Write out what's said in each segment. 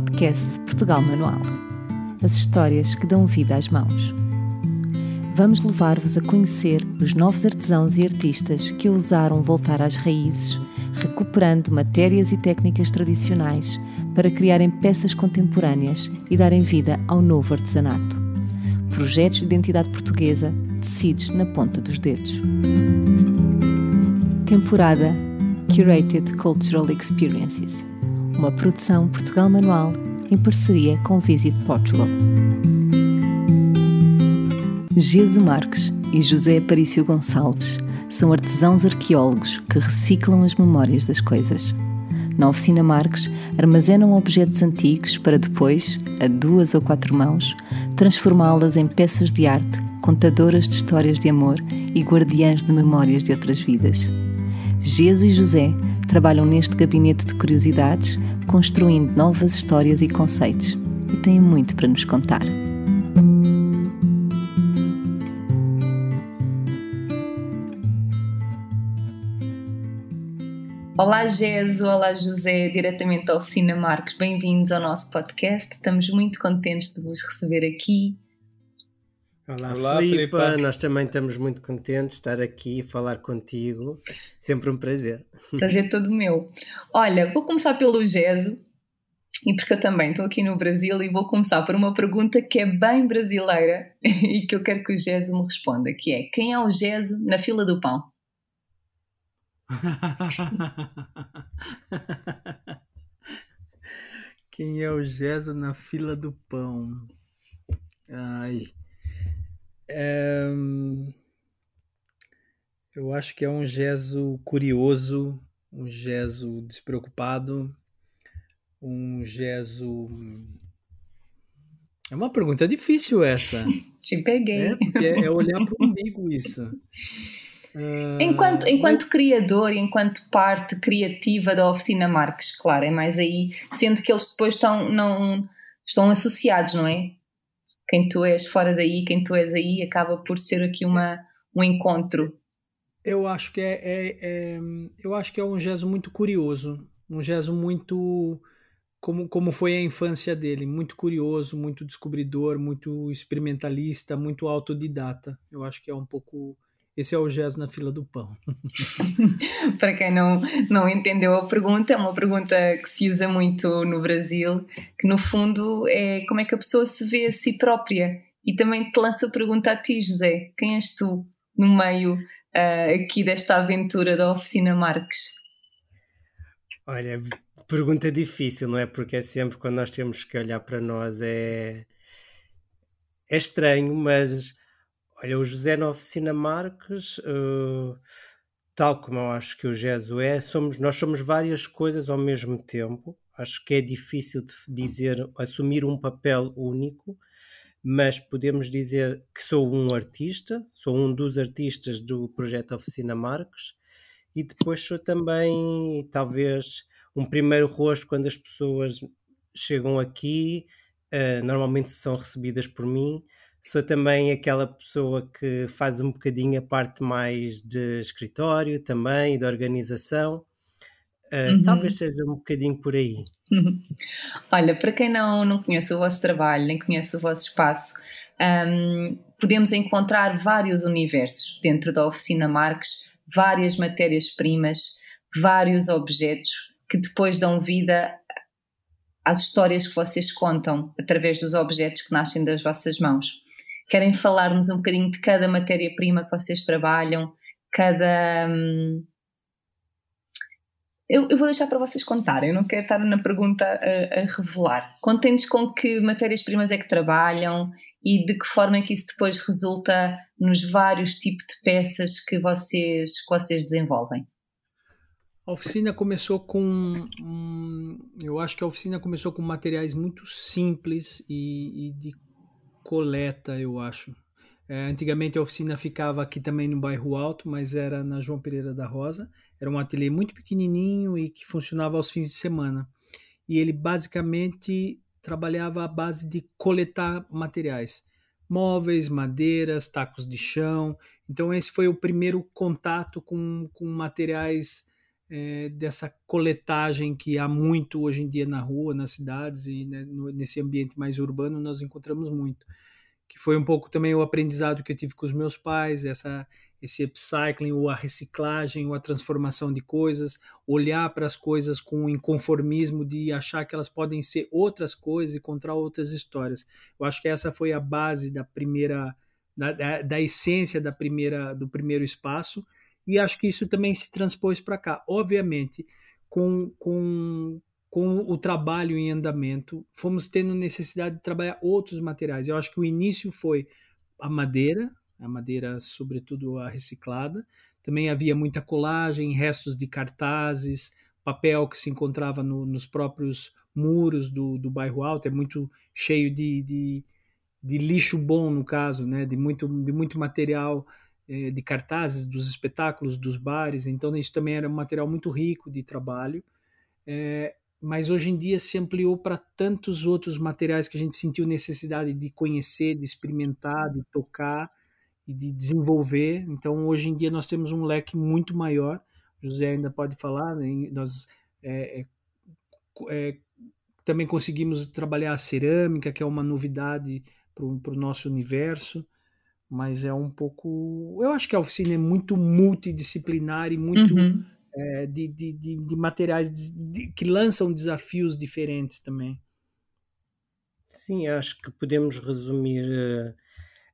podcast Portugal Manual. As histórias que dão vida às mãos. Vamos levar-vos a conhecer os novos artesãos e artistas que ousaram voltar às raízes, recuperando matérias e técnicas tradicionais para criarem peças contemporâneas e darem vida ao novo artesanato. Projetos de identidade portuguesa tecidos na ponta dos dedos. Temporada Curated Cultural Experiences uma produção Portugal Manual em parceria com Visit Portugal. Jesus Marques e José Aparício Gonçalves são artesãos arqueólogos que reciclam as memórias das coisas. Na oficina Marques, armazenam objetos antigos para depois, a duas ou quatro mãos, transformá-las em peças de arte, contadoras de histórias de amor e guardiãs de memórias de outras vidas. Jesus e José trabalham neste gabinete de curiosidades construindo novas histórias e conceitos e têm muito para nos contar. Olá, Geso, olá, José, diretamente da Oficina Marcos. Bem-vindos ao nosso podcast. Estamos muito contentes de vos receber aqui. Olá, Olá Filipa. Nós também estamos muito contentes de estar aqui e falar contigo. Sempre um prazer. Prazer todo meu. Olha, vou começar pelo Geso, e porque eu também estou aqui no Brasil e vou começar por uma pergunta que é bem brasileira e que eu quero que o Geso me responda, que é quem é o Geso na fila do pão? quem é o Geso na fila do pão? Ai. É... Eu acho que é um Geso curioso, um Geso despreocupado, um gesso. É uma pergunta difícil essa. Te peguei. É, porque é olhar para o umbigo isso. Enquanto, enquanto criador, enquanto parte criativa da oficina Marques, claro, é mais aí, sendo que eles depois estão, não, estão associados, não é? Quem tu és fora daí, quem tu és aí, acaba por ser aqui uma, um encontro. Eu acho que é, é, é eu acho que é um gesso muito curioso, um gesso muito como, como foi a infância dele. Muito curioso, muito descobridor, muito experimentalista, muito autodidata. Eu acho que é um pouco. Esse é o Gés na fila do pão. Para quem não, não entendeu a pergunta, é uma pergunta que se usa muito no Brasil, que no fundo é como é que a pessoa se vê a si própria. E também te lança a pergunta a ti, José: quem és tu no meio uh, aqui desta aventura da Oficina Marques? Olha, pergunta difícil, não é? Porque é sempre quando nós temos que olhar para nós é, é estranho, mas olha, o José na Oficina Marques, uh, tal como eu acho que o Gesso é, somos, nós somos várias coisas ao mesmo tempo. Acho que é difícil dizer, assumir um papel único, mas podemos dizer que sou um artista, sou um dos artistas do projeto Oficina Marques, e depois sou também, talvez, um primeiro rosto quando as pessoas chegam aqui, uh, normalmente são recebidas por mim. Sou também aquela pessoa que faz um bocadinho a parte mais de escritório também de organização. Uh, uhum. Talvez seja um bocadinho por aí. Uhum. Olha, para quem não, não conhece o vosso trabalho, nem conhece o vosso espaço, um, podemos encontrar vários universos dentro da oficina Marques, várias matérias-primas, vários objetos que depois dão vida às histórias que vocês contam através dos objetos que nascem das vossas mãos. Querem falar-nos um bocadinho de cada matéria-prima que vocês trabalham, cada. Hum... Eu, eu, vou deixar para vocês contarem, eu não quero estar na pergunta a, a revelar. Contem-nos com que matérias-primas é que trabalham e de que forma é que isso depois resulta nos vários tipos de peças que vocês, que vocês desenvolvem. A oficina começou com. Um, eu acho que a oficina começou com materiais muito simples e, e de coleta, eu acho. É, antigamente a oficina ficava aqui também no bairro Alto, mas era na João Pereira da Rosa. Era um ateliê muito pequenininho e que funcionava aos fins de semana. E ele basicamente trabalhava à base de coletar materiais, móveis, madeiras, tacos de chão. Então esse foi o primeiro contato com, com materiais é, dessa coletagem que há muito hoje em dia na rua, nas cidades e né, no, nesse ambiente mais urbano nós encontramos muito. Que foi um pouco também o aprendizado que eu tive com os meus pais, essa, esse upcycling, ou a reciclagem, ou a transformação de coisas, olhar para as coisas com inconformismo de achar que elas podem ser outras coisas e contar outras histórias. Eu acho que essa foi a base da primeira, da, da, da essência da primeira, do primeiro espaço e acho que isso também se transpôs para cá. Obviamente, com, com, com o trabalho em andamento, fomos tendo necessidade de trabalhar outros materiais. Eu acho que o início foi a madeira, a madeira, sobretudo a reciclada. Também havia muita colagem, restos de cartazes, papel que se encontrava no, nos próprios muros do, do bairro Alto, é muito cheio de, de, de lixo bom, no caso, né? de, muito, de muito material eh, de cartazes dos espetáculos, dos bares, então isso também era um material muito rico de trabalho. É, mas hoje em dia se ampliou para tantos outros materiais que a gente sentiu necessidade de conhecer, de experimentar, de tocar e de desenvolver. Então hoje em dia nós temos um leque muito maior. O José ainda pode falar, né? nós é, é, também conseguimos trabalhar a cerâmica, que é uma novidade para o nosso universo mas é um pouco. Eu acho que a oficina é muito multidisciplinar e muito uhum. é, de, de, de, de, materiais de, que lançam desafios diferentes também. Sim, acho que podemos resumir. Uh,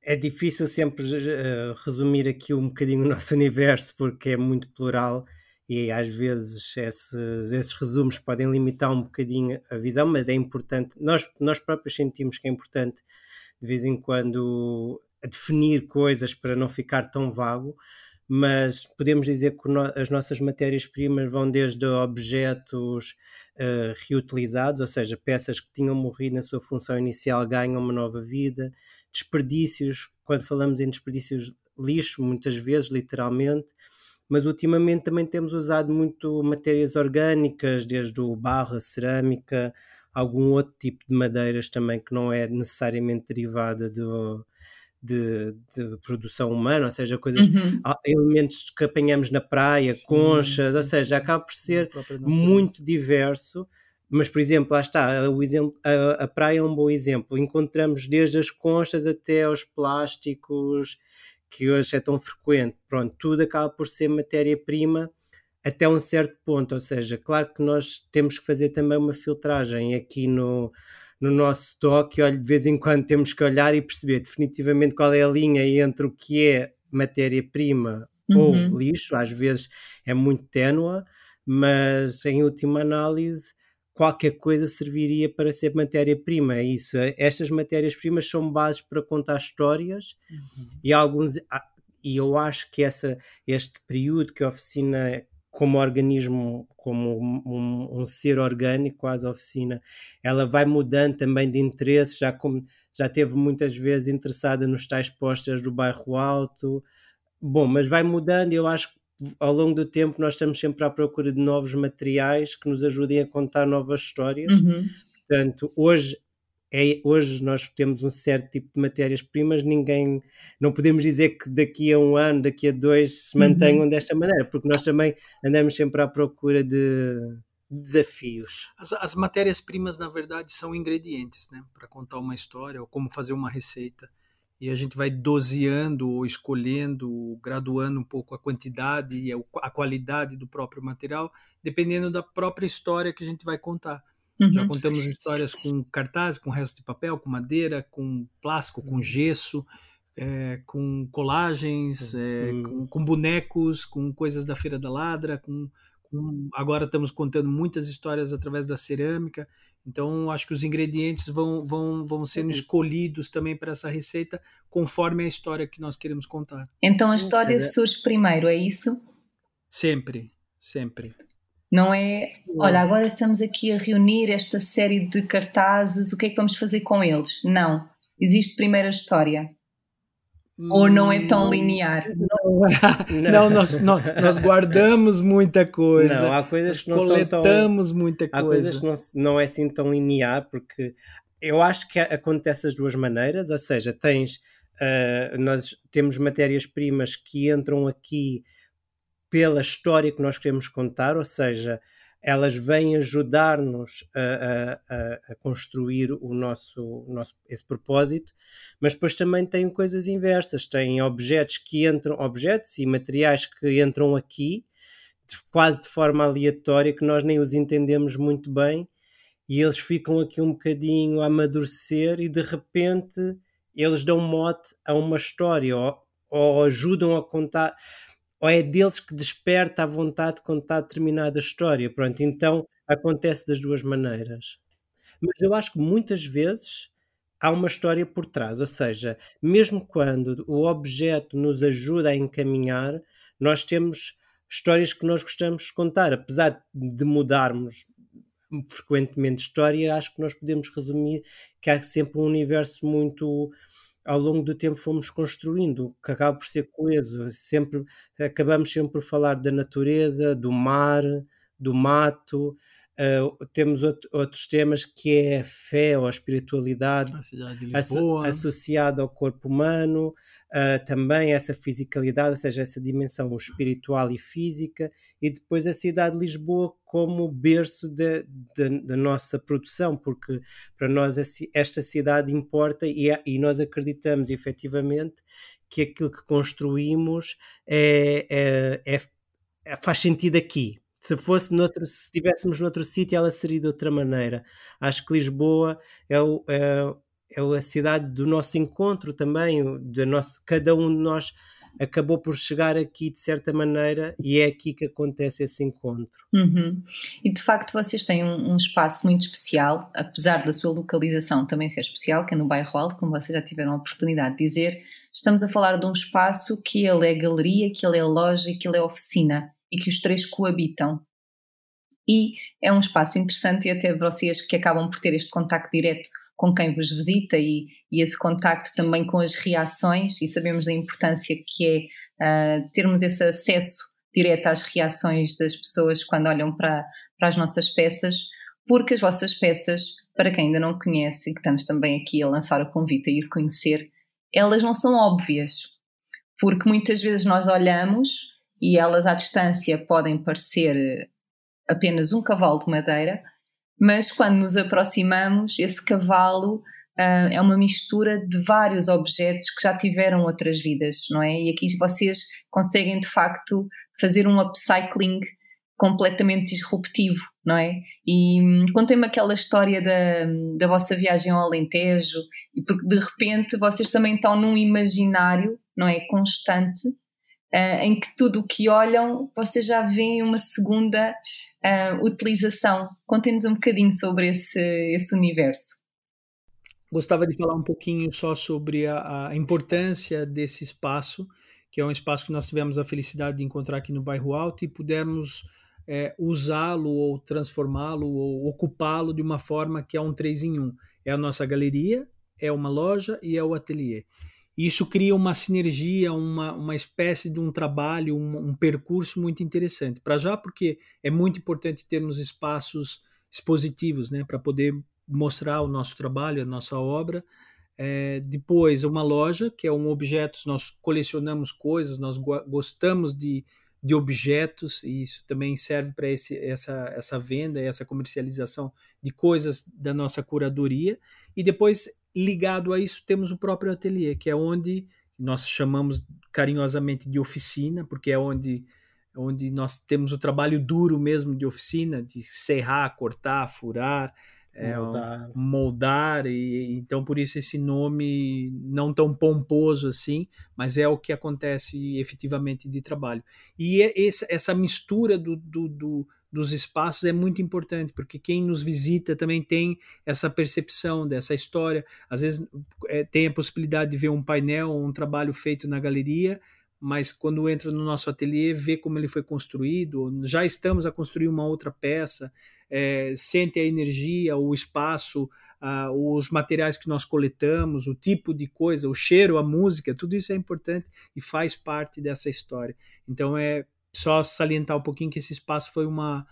é difícil sempre uh, resumir aqui um bocadinho o nosso universo porque é muito plural e às vezes esses, esses resumos podem limitar um bocadinho a visão, mas é importante. Nós, nós próprios sentimos que é importante de vez em quando a definir coisas para não ficar tão vago, mas podemos dizer que as nossas matérias-primas vão desde objetos uh, reutilizados, ou seja, peças que tinham morrido na sua função inicial ganham uma nova vida, desperdícios, quando falamos em desperdícios, lixo, muitas vezes, literalmente, mas ultimamente também temos usado muito matérias orgânicas, desde o barro, a cerâmica, algum outro tipo de madeiras também que não é necessariamente derivada do, de, de, produção humana, ou seja, coisas, uhum. elementos que apanhamos na praia, sim, conchas, sim, ou seja, sim. acaba por ser muito diverso. Mas, por exemplo, lá está, o exemplo, a, a, praia é um bom exemplo. Encontramos desde as conchas até aos plásticos, que hoje é tão frequente. Pronto, tudo acaba por ser matéria-prima até um certo ponto. Ou seja, claro que nós temos que fazer também uma filtragem aqui no, no nosso stock e olha, de vez em quando temos que olhar e perceber definitivamente qual é a linha entre o que é matéria-prima uhum. ou lixo, às vezes é muito ténua, mas em última análise qualquer coisa serviria para ser matéria-prima. É isso, estas matérias-primas são bases para contar histórias uhum. e alguns ah, e eu acho que essa, este período que a oficina como organismo, como um, um, ser orgânico, quase oficina, ela vai mudando também de interesse, já, como, já teve muitas vezes interessada nos tais posters do bairro alto, bom, mas vai mudando eu acho que ao longo do tempo nós estamos sempre à procura de novos materiais que nos ajudem a contar novas histórias. Uhum. Portanto, hoje é, hoje nós temos um certo tipo de matérias-primas, ninguém, não podemos dizer que daqui a um ano, daqui a dois se mantenham uhum. desta maneira, porque nós também andamos sempre à procura de desafios. As, as matérias-primas, na verdade, são ingredientes, né, para contar uma história ou como fazer uma receita. E a gente vai doseando ou escolhendo, graduando um pouco a quantidade e a qualidade do próprio material, dependendo da própria história que a gente vai contar. Uhum. Já contamos histórias com cartaz, com resto de papel, com madeira, com plástico, com uhum. gesso, é, com colagens, é, com, com, bonecos, com coisas da Feira da Ladra, com, com, agora estamos contando muitas histórias através da cerâmica. Então, acho que os ingredientes vão, vão, vão sendo escolhidos também para essa receita conforme a história que nós queremos contar. Então, a história surge primeiro, é isso? Sempre, sempre. Não é, olha, agora estamos aqui a reunir esta série de cartazes, o que é que vamos fazer com eles? Não. Existe primeiro a história. Ou não é tão linear? Não, não nós, nós, nós, guardamos muita coisa. Não, há coisas que não coletamos são tão, muita coisa. Há coisas que não, não é assim tão linear, porque eu acho que acontece as duas maneiras, ou seja, tens, uh, nós temos matérias-primas que entram aqui pela história que nós queremos contar, ou seja, elas vêm ajudar-nos a, a, a, construir o nosso, nosso, esse propósito, mas depois também tem coisas inversas, tem objetos que entram, objetos e materiais que entram aqui de, quase de forma aleatória que nós nem os entendemos muito bem e eles ficam aqui um bocadinho a amadurecer e de repente eles dão mote a uma história ou, ou ajudam a contar ou é deles que desperta a vontade de contar determinada história. Pronto, então acontece das duas maneiras. Mas eu acho que muitas vezes há uma história por trás, ou seja, mesmo quando o objeto nos ajuda a encaminhar, nós temos histórias que nós gostamos de contar, apesar de mudarmos frequentemente história, acho que nós podemos resumir que há sempre um universo muito ao longo do tempo fomos construindo, que acaba por ser coeso. Sempre, acabamos sempre por falar da natureza, do mar, do mato. Uh, temos outro, outros temas que é a fé ou a espiritualidade asso associada ao corpo humano, uh, também essa fisicalidade, ou seja, essa dimensão espiritual e física, e depois a cidade de Lisboa como berço da nossa produção, porque para nós esta cidade importa e, é, e nós acreditamos efetivamente que aquilo que construímos é, é, é faz sentido aqui, se fosse noutro, se estivéssemos noutro sítio, ela seria de outra maneira. Acho que Lisboa é, o, é, é a cidade do nosso encontro também, de nosso, cada um de nós acabou por chegar aqui de certa maneira e é aqui que acontece esse encontro. Uhum. E de facto vocês têm um, um, espaço muito especial, apesar da sua localização também ser especial, que é no bairro Alto, como vocês já tiveram a oportunidade de dizer, estamos a falar de um espaço que ele é galeria, que ele é loja que ele é oficina e que os três coabitam. E é um espaço interessante e até vocês que acabam por ter este contacto direto com quem vos visita e, e esse contacto também com as reações, e sabemos a importância que é uh, termos esse acesso direto às reações das pessoas quando olham para, para as nossas peças, porque as vossas peças, para quem ainda não conhece, e que estamos também aqui a lançar o convite a ir conhecer, elas não são óbvias, porque muitas vezes nós olhamos e elas à distância podem parecer apenas um cavalo de madeira, mas quando nos aproximamos, esse cavalo uh, é uma mistura de vários objetos que já tiveram outras vidas, não é? E aqui vocês conseguem de facto fazer um upcycling completamente disruptivo, não é? E hum, contem-me aquela história da, da vossa viagem ao Alentejo, porque de repente vocês também estão num imaginário, não é? Constante, em que tudo o que olham vocês já veem uma segunda uh, utilização. Contem-nos um bocadinho sobre esse, esse universo. Gostava de falar um pouquinho só sobre a, a importância desse espaço, que é um espaço que nós tivemos a felicidade de encontrar aqui no bairro Alto e pudemos é, usá-lo ou transformá-lo ou ocupá-lo de uma forma que é um 3 em 1. É a nossa galeria, é uma loja e é o ateliê. Isso cria uma sinergia, uma, uma espécie de um trabalho, um, um percurso muito interessante. Para já, porque é muito importante termos espaços expositivos, né, para poder mostrar o nosso trabalho, a nossa obra. É, depois, uma loja, que é um objeto, nós colecionamos coisas, nós gostamos de, de objetos, e isso também serve para essa, essa venda, essa comercialização de coisas da nossa curadoria. E depois ligado a isso temos o próprio ateliê, que é onde nós chamamos carinhosamente de oficina, porque é onde onde nós temos o trabalho duro mesmo de oficina, de serrar, cortar, furar, moldar, é, moldar e então por isso esse nome não tão pomposo assim, mas é o que acontece efetivamente de trabalho. E é essa, essa mistura do, do, do dos espaços é muito importante, porque quem nos visita também tem essa percepção dessa história. Às vezes é, tem a possibilidade de ver um painel ou um trabalho feito na galeria, mas quando entra no nosso ateliê, vê como ele foi construído, já estamos a construir uma outra peça, é, sente a energia, o espaço, os materiais que nós coletamos, o tipo de coisa, o cheiro, a música, tudo isso é importante e faz parte dessa história. Então é só salientar um pouquinho que esse espaço foi uma,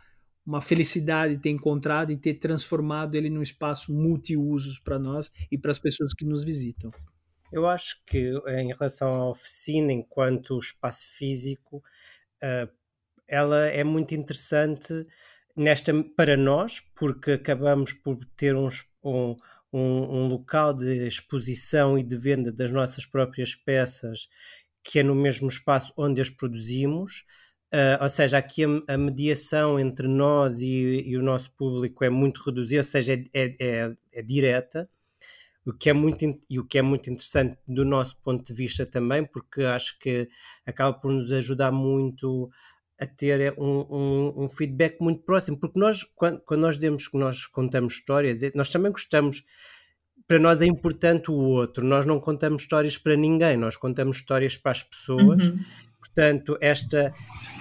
uma felicidade ter encontrado e ter transformado ele num espaço multiusos para nós e para as pessoas que nos visitam. Eu acho que em relação à oficina, enquanto espaço físico, uh, ela é muito interessante nesta para nós, porque acabamos por ter um, um, um, local de exposição e de venda das nossas próprias peças, que é no mesmo espaço onde as produzimos. Uh, ou seja, aqui a, a, mediação entre nós e, e, o nosso público é muito reduzida, ou seja, é, é, é, é direta o que é muito e o que é muito interessante do nosso ponto de vista também, porque acho que acaba por nos ajudar muito a ter um, um, um feedback muito próximo, porque nós quando, quando, nós dizemos que nós contamos histórias, nós também gostamos para nós é importante o outro, nós não contamos histórias para ninguém, nós contamos histórias para as pessoas, uhum. portanto esta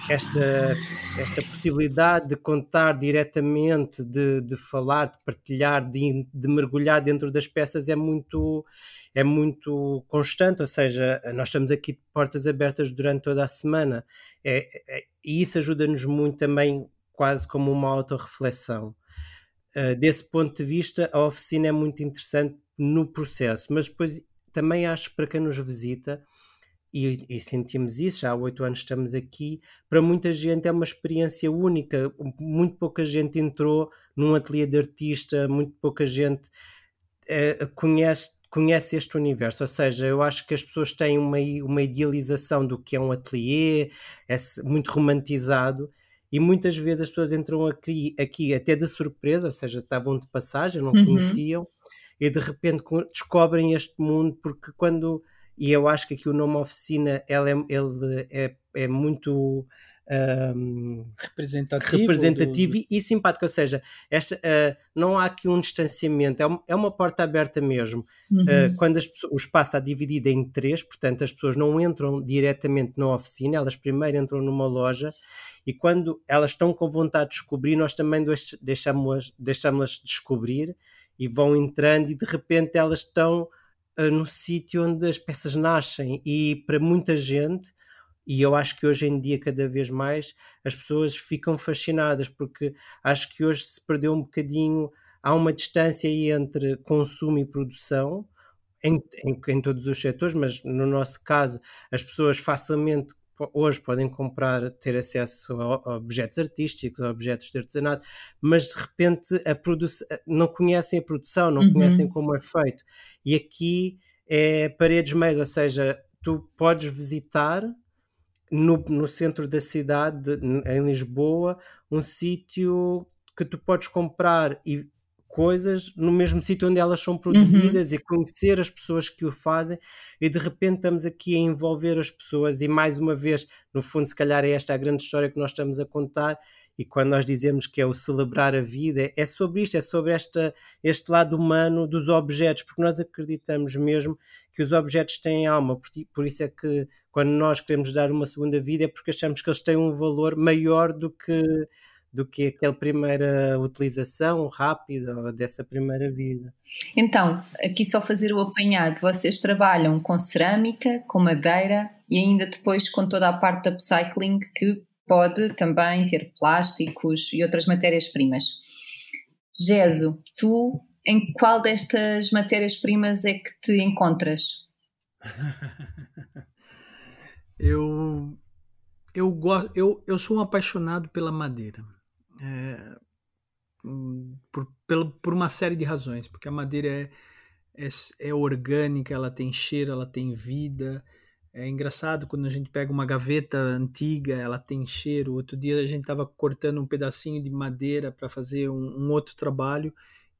esta, esta possibilidade de contar diretamente, de, de falar, de partilhar, de, de mergulhar dentro das peças é muito, é muito constante, ou seja, nós estamos aqui de portas abertas durante toda a semana é, é, e isso ajuda-nos muito também, quase como uma autorreflexão. Uh, desse ponto de vista, a oficina é muito interessante no processo, mas depois também acho para quem nos visita e, e, sentimos isso, já há oito anos estamos aqui, para muita gente é uma experiência única, muito pouca gente entrou num ateliê de artista, muito pouca gente uh, conhece, conhece este universo, ou seja, eu acho que as pessoas têm uma, uma idealização do que é um ateliê, é muito romantizado, e muitas vezes as pessoas entram aqui, aqui até de surpresa, ou seja, estavam de passagem, não uhum. conheciam, e de repente descobrem este mundo, porque quando e eu acho que aqui o nome oficina ela é, ele é, é muito um, representativo, representativo do... e, simpático, ou seja, esta, uh, não há aqui um distanciamento, é, uma, é uma porta aberta mesmo. Uhum. Uh, quando as, o espaço está dividido em três, portanto as pessoas não entram diretamente na oficina, elas primeiro entram numa loja e quando elas estão com vontade de descobrir, nós também deixamos-las deixamos descobrir e vão entrando e de repente elas estão uh, no sítio onde as peças nascem. E para muita gente e eu acho que hoje em dia cada vez mais as pessoas ficam fascinadas porque acho que hoje se perdeu um bocadinho há uma distância aí entre consumo e produção em, em, em todos os setores, mas no nosso caso as pessoas facilmente hoje podem comprar, ter acesso a, objetos artísticos, a objetos de artesanato, mas de repente a não conhecem a produção, não uhum. conhecem como é feito. E aqui é paredes meias, ou seja, tu podes visitar no, no centro da cidade, em Lisboa, um sítio que tu podes comprar e coisas no mesmo sítio onde elas são produzidas uhum. e conhecer as pessoas que o fazem e de repente estamos aqui a envolver as pessoas e mais uma vez, no fundo se calhar é esta a grande história que nós estamos a contar e quando nós dizemos que é o celebrar a vida, é sobre isto, é sobre esta, este lado humano dos objetos, porque nós acreditamos mesmo que os objetos têm alma, por, por isso é que quando nós queremos dar uma segunda vida é porque achamos que eles têm um valor maior do que do que aquela primeira utilização rápida dessa primeira vida. Então, aqui só fazer o apanhado, vocês trabalham com cerâmica, com madeira e ainda depois com toda a parte da upcycling que pode também ter plásticos e outras matérias-primas. Geso, tu em qual destas matérias-primas é que te encontras? eu eu gosto eu, eu sou um apaixonado pela madeira é, por, pela, por uma série de razões, porque a madeira é, é, é, orgânica, ela tem cheiro, ela tem vida. É engraçado quando a gente pega uma gaveta antiga, ela tem cheiro. Outro dia a gente estava cortando um pedacinho de madeira para fazer um, um outro trabalho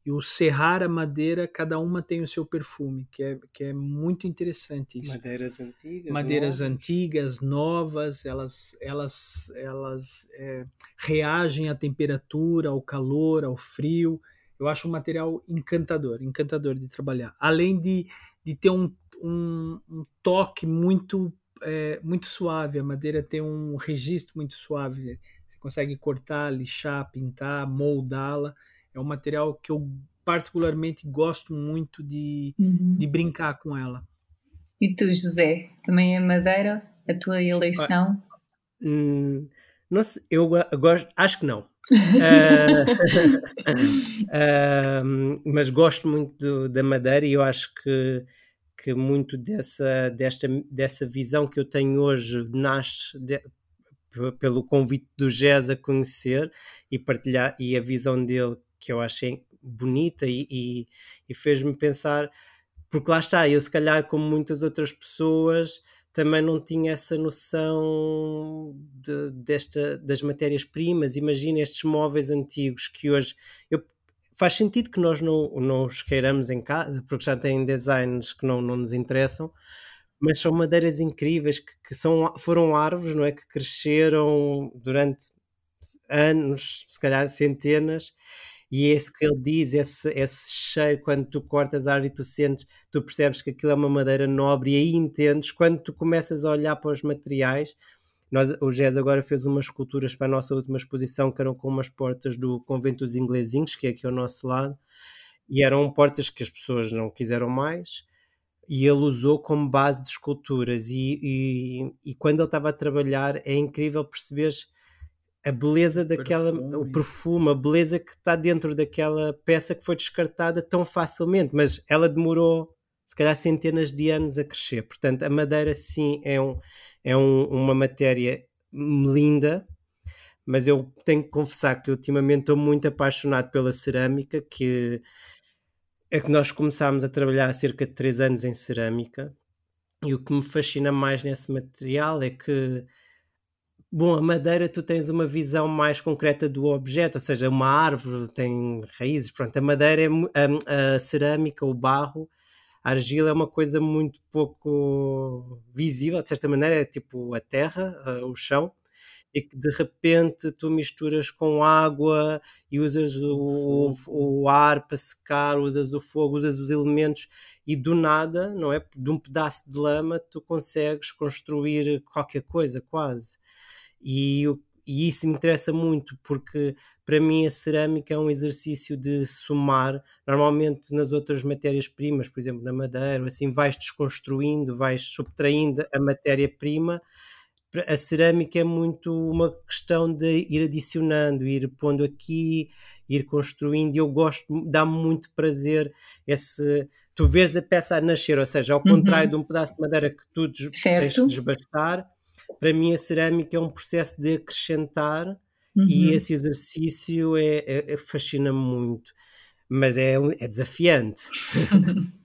e o serrar a madeira, cada uma tem o seu perfume, que é, que é muito interessante isso. Madeiras antigas. Madeiras novas. antigas, novas, elas, elas, elas é, reagem à temperatura, ao calor, ao frio. Eu acho um material encantador, encantador de trabalhar. Além de, de ter um, um, um toque muito, é, muito suave, a madeira tem um registro muito suave. Você consegue cortar, lixar, pintar, moldá-la é um material que eu particularmente gosto muito de, uhum. de brincar com ela. E tu, José, também é madeira a tua eleição? hum, não sei, eu gosto, acho que não. uh, uh, mas gosto muito do, da madeira e eu acho que, que muito dessa, desta, dessa visão que eu tenho hoje nasce de, pelo convite do Jazz a conhecer e partilhar e a visão dele que eu achei bonita e, e, e fez-me pensar porque lá está, eu se calhar como muitas outras pessoas também não tinha essa noção de, desta, das matérias-primas. Imagina estes móveis antigos que hoje eu, faz sentido que nós não, não os queiramos em casa, porque já têm designs que não, não nos interessam, mas são madeiras incríveis que, que são, foram árvores, não é? Que cresceram durante anos, se calhar centenas, e é isso que ele diz, esse, esse cheiro, quando tu cortas a árvore e tu sentes, tu percebes que aquilo é uma madeira nobre e aí entendes, quando tu começas a olhar para os materiais, nós, o GES agora fez umas esculturas para a nossa última exposição que eram com umas portas do Convento dos Inglesinhos, que é aqui ao nosso lado, e eram portas que as pessoas não quiseram mais, e ele usou como base de esculturas. E, e, e quando ele estava a trabalhar, é incrível perceber a beleza daquela, perfume. o perfume, a beleza que está dentro daquela peça que foi descartada tão facilmente, mas ela demorou se calhar centenas de anos a crescer. Portanto, a madeira sim é, um, é um, uma matéria linda, mas eu tenho que confessar que ultimamente estou muito apaixonado pela cerâmica, que é que nós começámos a trabalhar há cerca de 3 anos em cerâmica e o que me fascina mais nesse material é que Bom, a madeira tu tens uma visão mais concreta do objeto, ou seja, uma árvore tem raízes, pronto, a madeira é a, a cerâmica, o barro, a argila é uma coisa muito pouco visível, de certa maneira, é tipo a terra, o chão, e que de repente tu misturas com água e usas o, o, o, ar para secar, usas o fogo, usas os elementos e do nada, não é? De um pedaço de lama tu consegues construir qualquer coisa, quase. E, e isso me interessa muito porque para mim a cerâmica é um exercício de somar. Normalmente nas outras matérias-primas, por exemplo na madeira, assim vais desconstruindo, vais subtraindo a matéria-prima a cerâmica é muito uma questão de ir adicionando, ir pondo aqui, ir construindo, e eu gosto, dá-me muito prazer esse. Tu vês a peça a nascer, ou seja, ao contrário uhum. de um pedaço de madeira que tu des tens de desbastar, para mim a cerâmica é um processo de acrescentar uhum. e esse exercício é, é, é fascina-me muito, mas é, é desafiante.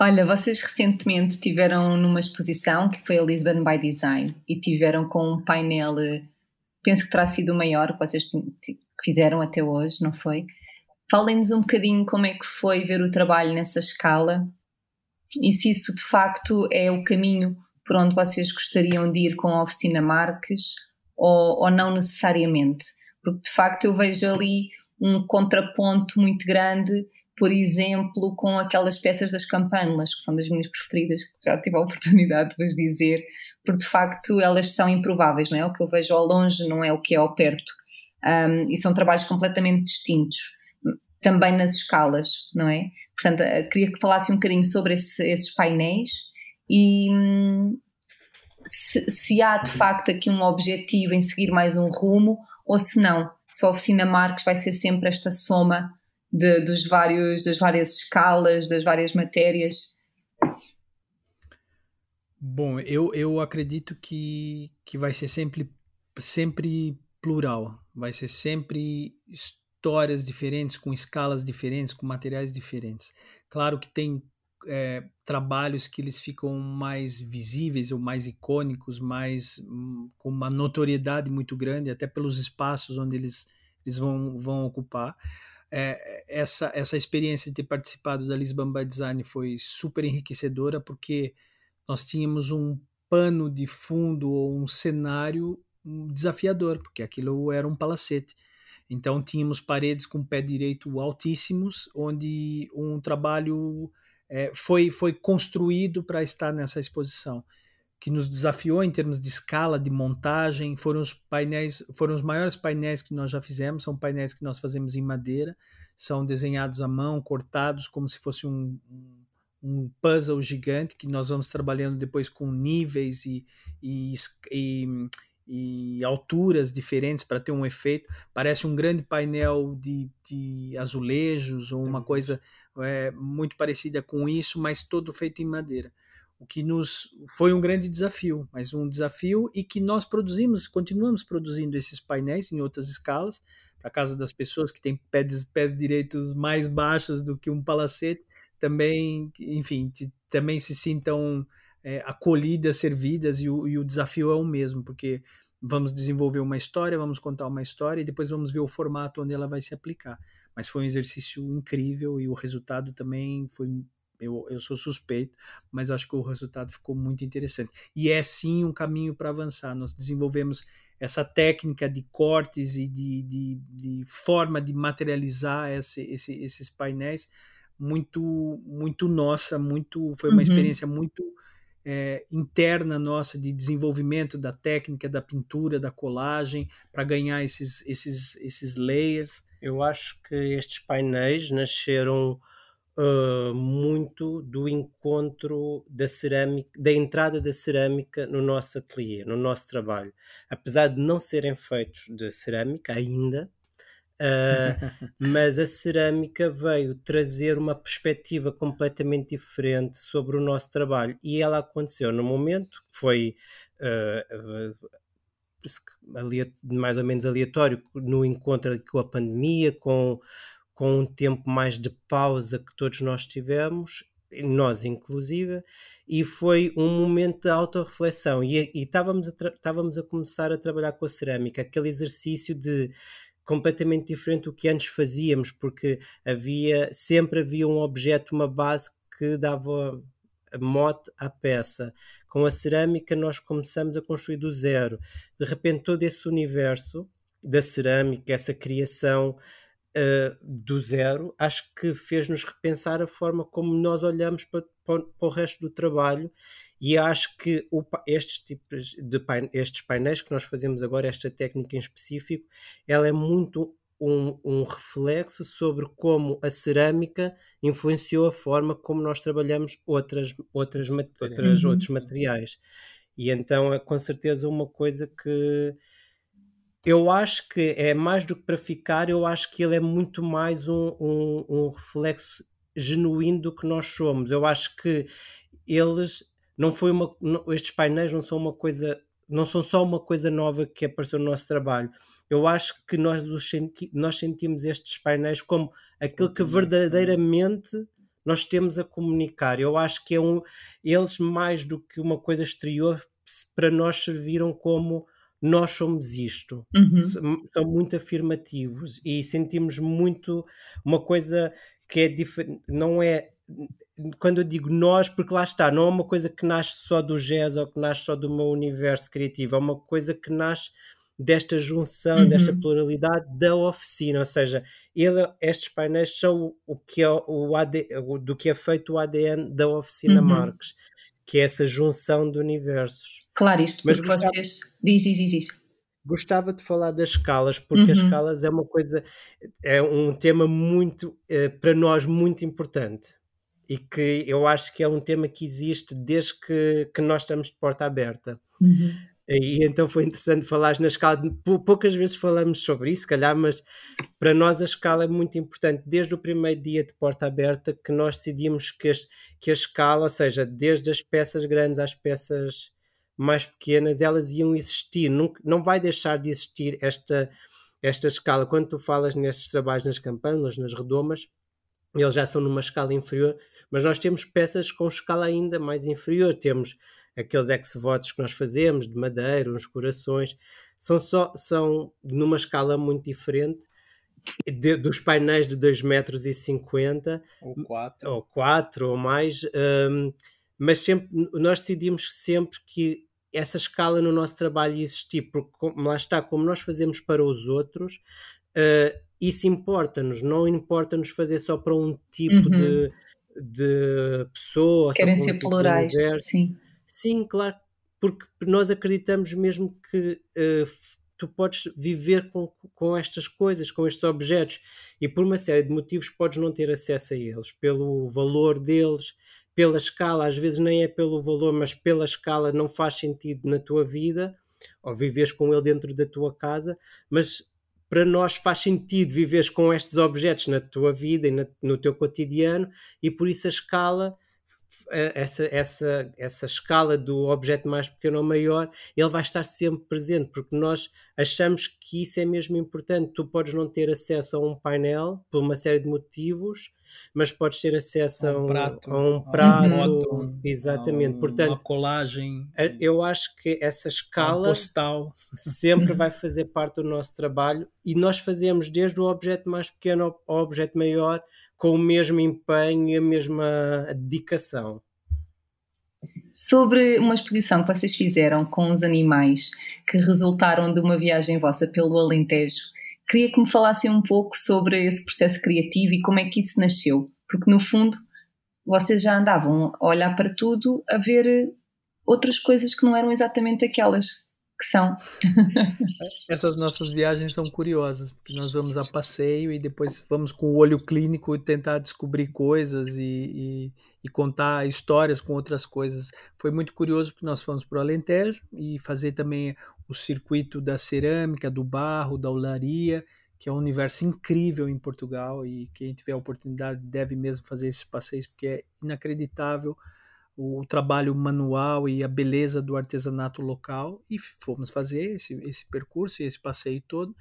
Olha, vocês recentemente tiveram numa exposição que foi a Lisbon by Design e tiveram com um painel, penso que terá sido o maior que vocês fizeram até hoje, não foi? Falem-nos um bocadinho como é que foi ver o trabalho nessa escala e se isso de facto é o caminho por onde vocês gostariam de ir com a oficina Marques ou, ou não necessariamente, porque de facto eu vejo ali um contraponto muito grande por exemplo, com aquelas peças das campanas, que são das minhas preferidas, que já tive a oportunidade de vos dizer, porque de facto elas são improváveis, não é? O que eu vejo ao longe não é o que é ao perto. Um, e são trabalhos completamente distintos, também nas escalas, não é? Portanto, eh, queria que falasse um bocadinho sobre esse, esses painéis e hum, se, se, há de facto aqui um objetivo em seguir mais um rumo ou se não, se a oficina Marques vai ser sempre esta soma de, dos vários, das várias escalas, das várias matérias? Bom, eu, eu acredito que, que vai ser sempre, sempre plural, vai ser sempre histórias diferentes, com escalas diferentes, com materiais diferentes. Claro que tem é, trabalhos que eles ficam mais visíveis ou mais icônicos, mais hum, com uma notoriedade muito grande, até pelos espaços onde eles, eles vão, vão ocupar é, essa, essa experiência de ter participado da Lisbon by Design foi super enriquecedora porque nós tínhamos um pano de fundo ou um cenário desafiador, porque aquilo era um palacete. Então tínhamos paredes com pé direito altíssimos, onde um trabalho é, foi, foi construído para estar nessa exposição que nos desafiou em termos de escala, de montagem, foram os painéis, foram os maiores painéis que nós já fizemos, são painéis que nós fazemos em madeira, são desenhados à mão, cortados como se fosse um, um puzzle gigante que nós vamos trabalhando depois com níveis e, e, e, e alturas diferentes para ter um efeito. Parece um grande painel de, de azulejos ou uma coisa é, muito parecida com isso, mas todo feito em madeira. o que nos foi um grande desafio, mas um desafio e que nós produzimos, continuamos produzindo esses painéis em outras escalas, para casa das pessoas que têm pés, pés direitos mais baixos do que um palacete, também, enfim, também se sintam é, acolhidas, servidas, e o, e o desafio é o mesmo, porque vamos desenvolver uma história, vamos contar uma história e depois vamos ver o formato onde ela vai se aplicar. Mas foi um exercício incrível e o resultado também foi. Eu, eu sou suspeito, mas acho que o resultado ficou muito interessante. E é sim um caminho para avançar. Nós desenvolvemos essa técnica de cortes e de, de, de forma de materializar esse, esse, esses painéis muito muito nossa, muito foi uma uhum. experiência muito é, interna nossa de desenvolvimento da técnica da pintura, da colagem, para ganhar esses, esses, esses layers. Eu acho que estes painéis nasceram uh, muito do encontro da cerâmica, da entrada da cerâmica no nosso ateliê, no nosso trabalho. Apesar de não serem feitos de cerâmica ainda, Uh, mas a cerâmica veio trazer uma perspectiva completamente diferente sobre o nosso trabalho e ela aconteceu no momento que foi uh, mais ou menos aleatório no encontro com a pandemia, com, com um tempo mais de pausa que todos nós tivemos, nós inclusive, e foi um momento de autorreflexão e, e estávamos, a estávamos a começar a trabalhar com a cerâmica, aquele exercício de completamente diferente do que antes fazíamos, porque havia sempre havia um objeto, uma base que dava mote à peça. Com a cerâmica nós começamos a construir do zero. De repente todo esse universo da cerâmica, essa criação uh, do zero, acho que fez-nos repensar a forma como nós olhamos para, para, o resto do trabalho e acho que o, estes tipos de pain, estes painéis que nós fazemos agora, esta técnica em específico, ela é muito um, um, reflexo sobre como a cerâmica influenciou a forma como nós trabalhamos outras, outras, outras uhum. outros materiais. E então é com certeza uma coisa que eu acho que é mais do que para ficar, eu acho que ele é muito mais um, um, um reflexo genuíno do que nós somos. Eu acho que eles não foi uma não, estes painéis não são uma coisa não são só uma coisa nova que apareceu no nosso trabalho eu acho que nós senti, nós sentimos estes painéis como aquilo que verdadeiramente nós temos a comunicar eu acho que é um eles mais do que uma coisa exterior para nós serviram como nós somos isto. Uhum. São muito afirmativos e sentimos muito uma coisa que é diferente, não é quando eu digo nós, porque lá está, não é uma coisa que nasce só do jazz ou que nasce só do meu universo criativo, é uma coisa que nasce desta junção, uhum. desta pluralidade da oficina, ou seja, ele, estes painéis são o que é o AD, do que é feito o ADN da oficina uhum. Marques, que é essa junção de universos. Claro, isto Mas porque gostava, vocês... Diz, diz, diz, diz. Gostava de falar das escalas, porque uhum. as escalas é uma coisa, é um tema muito, é, para nós, muito importante e que eu acho que é um tema que existe desde que, que nós estamos de porta aberta. Uhum. E então foi interessante falar na escala. Poucas vezes falamos sobre isso, se calhar, mas para nós a escala é muito importante. Desde o primeiro dia de porta aberta que nós decidimos que, as, que a escala, ou seja, desde as peças grandes às peças mais pequenas, elas iam existir. Não, não vai deixar de existir esta, esta escala. Quando tu falas nestes trabalhos nas campanas, nas redomas, eles já são numa escala inferior, mas nós temos peças com escala ainda mais inferior. Temos aqueles ex-votos que nós fazemos de madeira, uns corações, são só são numa escala muito diferente de, dos painéis de 2,50 metros e 50, ou 4 ou 4 ou mais, um, mas sempre nós decidimos sempre que essa escala no nosso trabalho existir, porque lá está, como nós fazemos para os outros, uh, isso importa-nos, não importa-nos fazer só para um tipo uhum. de, de pessoa. Querem ser um tipo plurais, sim. Sim, claro, porque nós acreditamos mesmo que uh, tu podes viver com, com estas coisas, com estes objetos, e por uma série de motivos podes não ter acesso a eles, pelo valor deles, pela escala, às vezes nem é pelo valor, mas pela escala não faz sentido na tua vida, ou vives com ele dentro da tua casa, mas para nós faz sentido viveres com estes objetos na tua vida e na, no teu cotidiano e por isso a escala essa, essa, essa escala do objeto mais pequeno ou maior, ele vai estar sempre presente, porque nós achamos que isso é mesmo importante. Tu podes não ter acesso a um painel por uma série de motivos, mas podes ter acesso a um, prato, a um, prato, moto, exatamente. Um, Portanto, uma colagem. Eu acho que essa escala postal. sempre vai fazer parte do nosso trabalho e nós fazemos desde o objeto mais pequeno ao objeto maior com o mesmo empenho e a mesma dedicação. Sobre uma exposição que vocês fizeram com os animais que resultaram de uma viagem vossa pelo Alentejo, queria que me falassem um pouco sobre esse processo criativo e como é que isso nasceu. Porque, no fundo, vocês já andavam a olhar para tudo, a ver outras coisas que não eram exatamente aquelas que são. Essas nossas viagens são curiosas, porque nós vamos a passeio e depois vamos com o olho clínico tentar descobrir coisas e, e, e contar histórias com outras coisas. Foi muito curioso porque nós fomos para o Alentejo e fazer também o circuito da cerâmica, do barro, da olaria, que é um universo incrível em Portugal e quem tiver a oportunidade deve mesmo fazer esses passeios porque é inacreditável o trabalho manual e a beleza do artesanato local e fomos fazer esse, esse percurso e esse passeio todo.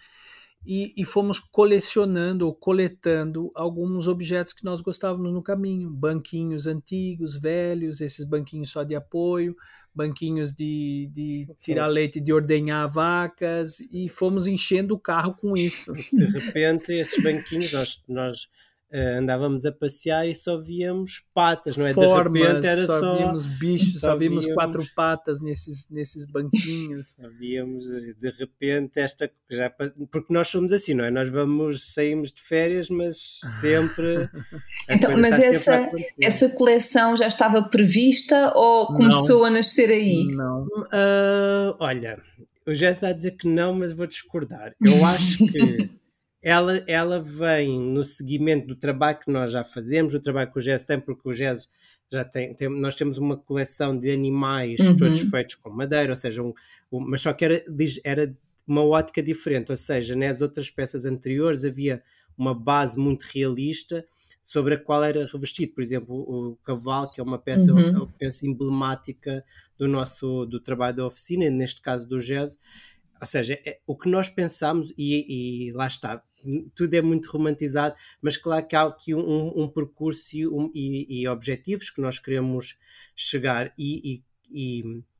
E, e, fomos colecionando ou coletando alguns objetos que nós gostávamos no caminho, banquinhos antigos, velhos, esses banquinhos só de apoio, banquinhos de, de tirar leite, de ordenhar vacas e fomos enchendo o carro com isso. De repente esses banquinhos nós, nós Uh, andávamos a passear e só víamos patas, não é? Formas, de repente era só, só víamos bichos, só, só víamos quatro patas nesses, nesses banquinhos. Só víamos de repente esta já porque nós somos assim, não é? Nós vamos saímos de férias, mas sempre Então, mas essa essa coleção já estava prevista ou começou não, a nascer aí? Não. Uh, olha, o Jess está a dizer que não, mas vou discordar. Eu acho que ela, ela vem no seguimento do trabalho que nós já fazemos, o trabalho que o GES tem, porque o GES já tem, tem, nós temos uma coleção de animais uhum. todos feitos com madeira, ou seja, um, um, mas só que era, era uma ótica diferente, ou seja, nas outras peças anteriores havia uma base muito realista sobre a qual era revestido, por exemplo, o cavalo, que é uma peça, uhum. eu penso, emblemática do nosso do trabalho da oficina, neste caso do GES, ou seja, é, o que nós pensamos, e, e, lá está, tudo é muito romantizado, mas claro que há aqui um, um percurso e, um, e, e, objetivos que nós queremos chegar, e,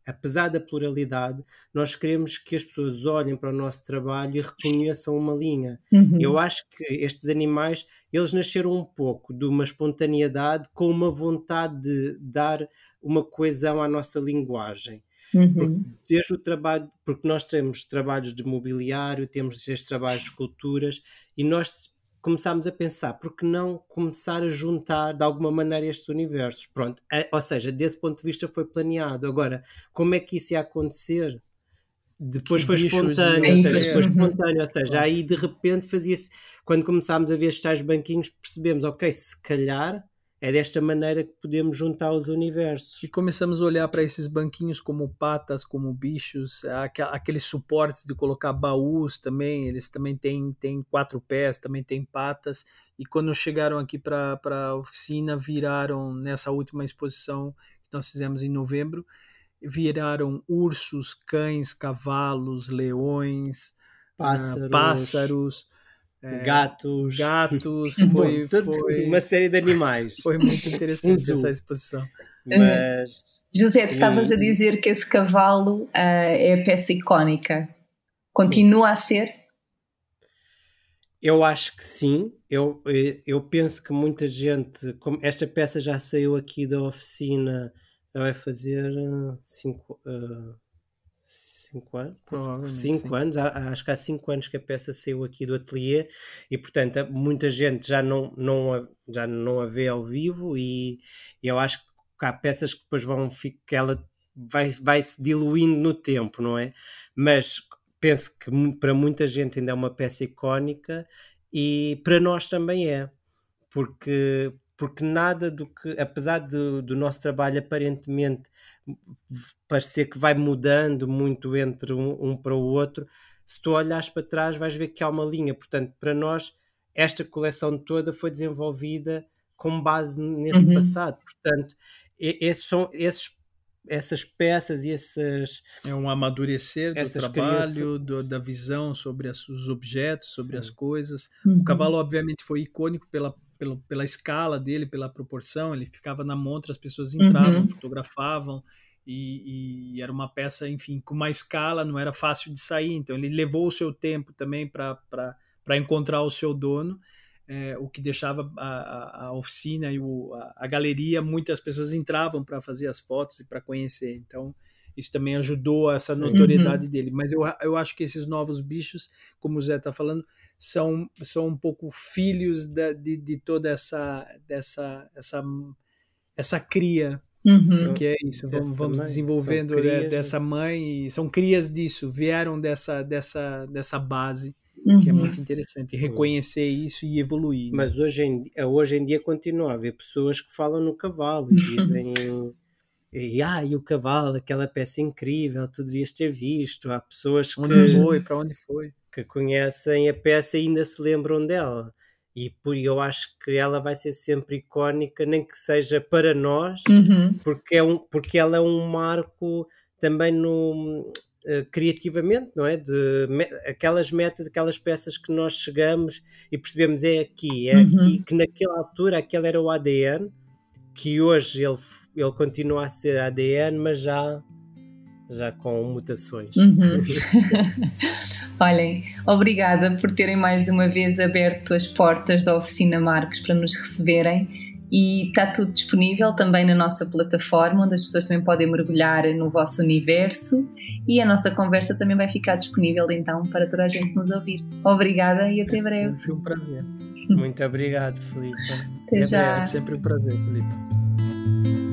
apesar da pluralidade, nós queremos que as pessoas olhem para o nosso trabalho e reconheçam uma linha. Uhum. Eu acho que estes animais, eles nasceram um pouco de uma espontaneidade com uma vontade de dar uma coesão à nossa linguagem. Uhum. desde o trabalho, porque nós temos trabalhos de mobiliário, temos estes trabalhos de esculturas e nós começámos a pensar, por que não começar a juntar de alguma maneira estes universos? Pronto, é, ou seja, desse ponto de vista foi planeado. Agora, como é que isso ia acontecer? Depois que foi espontâneo, ou seja, foi espontâneo, ou seja, aí de repente fazia-se, quando começámos a ver estes tais banquinhos, percebemos, ok, se calhar é desta maneira que podemos juntar os universos. E começamos a olhar para esses banquinhos como patas, como bichos, aqueles suportes de colocar baús também, eles também têm, têm quatro pés, também têm patas. E quando chegaram aqui para a oficina, viraram nessa última exposição que nós fizemos em novembro, viraram ursos, cães, cavalos, leões, pássaros. Uh, pássaros é, gatos. Gatos, foi, foi, uma série de animais. Foi muito interessante essa exposição. Mas. José, tu estavas a dizer que esse cavalo uh, é a peça icónica. Continua sim. a ser? Eu acho que sim. Eu, eu penso que muita gente. Como esta peça já saiu aqui da oficina, vai fazer cinco. Uh, 5 anos, cinco anos, acho que há 5 anos que a peça saiu aqui do ateliê e portanto muita gente já não, não, a, já não a vê ao vivo e, e eu acho que há peças que depois vão ficar, ela vai, vai se diluindo no tempo, não é? Mas penso que para muita gente ainda é uma peça icónica e para nós também é, porque, porque nada do que, apesar do, do nosso trabalho aparentemente parecer que vai mudando muito entre um, um, para o outro, se tu olhares para trás vais ver que há uma linha. Portanto, para nós, esta coleção toda foi desenvolvida com base nesse uhum. passado. Portanto, esses são esses essas peças e essas é um amadurecer do trabalho do, da visão sobre as, os objetos sobre Sim. as coisas uhum. o cavalo obviamente foi icônico pela, pela pela escala dele pela proporção ele ficava na montra as pessoas entravam uhum. fotografavam e, e, era uma peça enfim com uma escala não era fácil de sair então ele levou o seu tempo também para encontrar o seu dono é, o que deixava a, a oficina e o, a, a, galeria, muitas pessoas entravam para fazer as fotos e para conhecer. Então, isso também ajudou a essa notoriedade uhum. dele. Mas eu, eu acho que esses novos bichos, como o Zé está falando, são, são um pouco filhos da, de, de toda essa, dessa, essa, essa cria. Uhum. Que é isso, vamos, vamos desenvolvendo né, dessa mãe, são crias disso, vieram dessa, dessa, dessa base uhum. que é muito interessante reconhecer isso e evoluir. Né? Mas hoje em, hoje em dia continua a haver pessoas que falam no cavalo e dizem e, ah, e o cavalo, aquela peça incrível, tu devias ter visto. Há pessoas que. Onde foi? Para onde foi? Que conhecem a peça e ainda se lembram dela. E por eu acho que ela vai ser sempre icónica, nem que seja para nós, uhum. porque, é um, porque ela é um marco também no, eh, criativamente, não é? De me, aquelas metas, aquelas peças que nós chegamos e percebemos é aqui, é uhum. aqui, que naquela altura aquele era o ADN, que hoje ele, ele continua a ser ADN, mas já já com mutações. Uhum. Olhem, obrigada por terem mais uma vez aberto as portas da oficina Marques para nos receberem e está tudo disponível também na nossa plataforma, onde as pessoas também podem mergulhar no vosso universo e a nossa conversa também vai ficar disponível então para toda a gente nos ouvir. Obrigada e até breve. Foi um prazer. Muito obrigado, Felipe. Até, até já. Breve. É sempre um prazer, Felipe.